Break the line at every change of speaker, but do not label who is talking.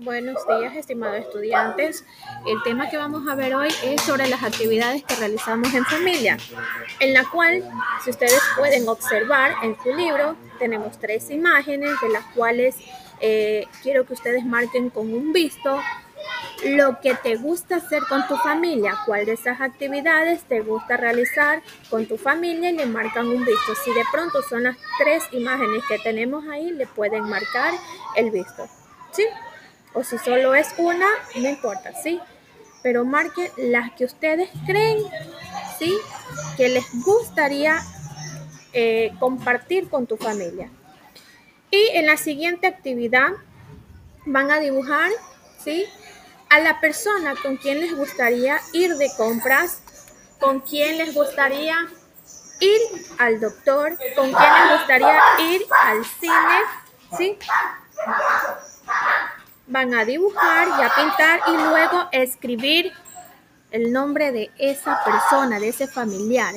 Buenos días, estimados estudiantes. El tema que vamos a ver hoy es sobre las actividades que realizamos en familia, en la cual, si ustedes pueden observar en su libro, tenemos tres imágenes de las cuales eh, quiero que ustedes marquen con un visto lo que te gusta hacer con tu familia, cuál de esas actividades te gusta realizar con tu familia y le marcan un visto. Si de pronto son las tres imágenes que tenemos ahí, le pueden marcar el visto. ¿Sí? O si solo es una, no importa, ¿sí? Pero marquen las que ustedes creen, ¿sí? Que les gustaría eh, compartir con tu familia. Y en la siguiente actividad van a dibujar, ¿sí? A la persona con quien les gustaría ir de compras, con quien les gustaría ir al doctor, con quien les gustaría ir al cine, ¿sí? Van a dibujar y a pintar y luego escribir el nombre de esa persona, de ese familiar.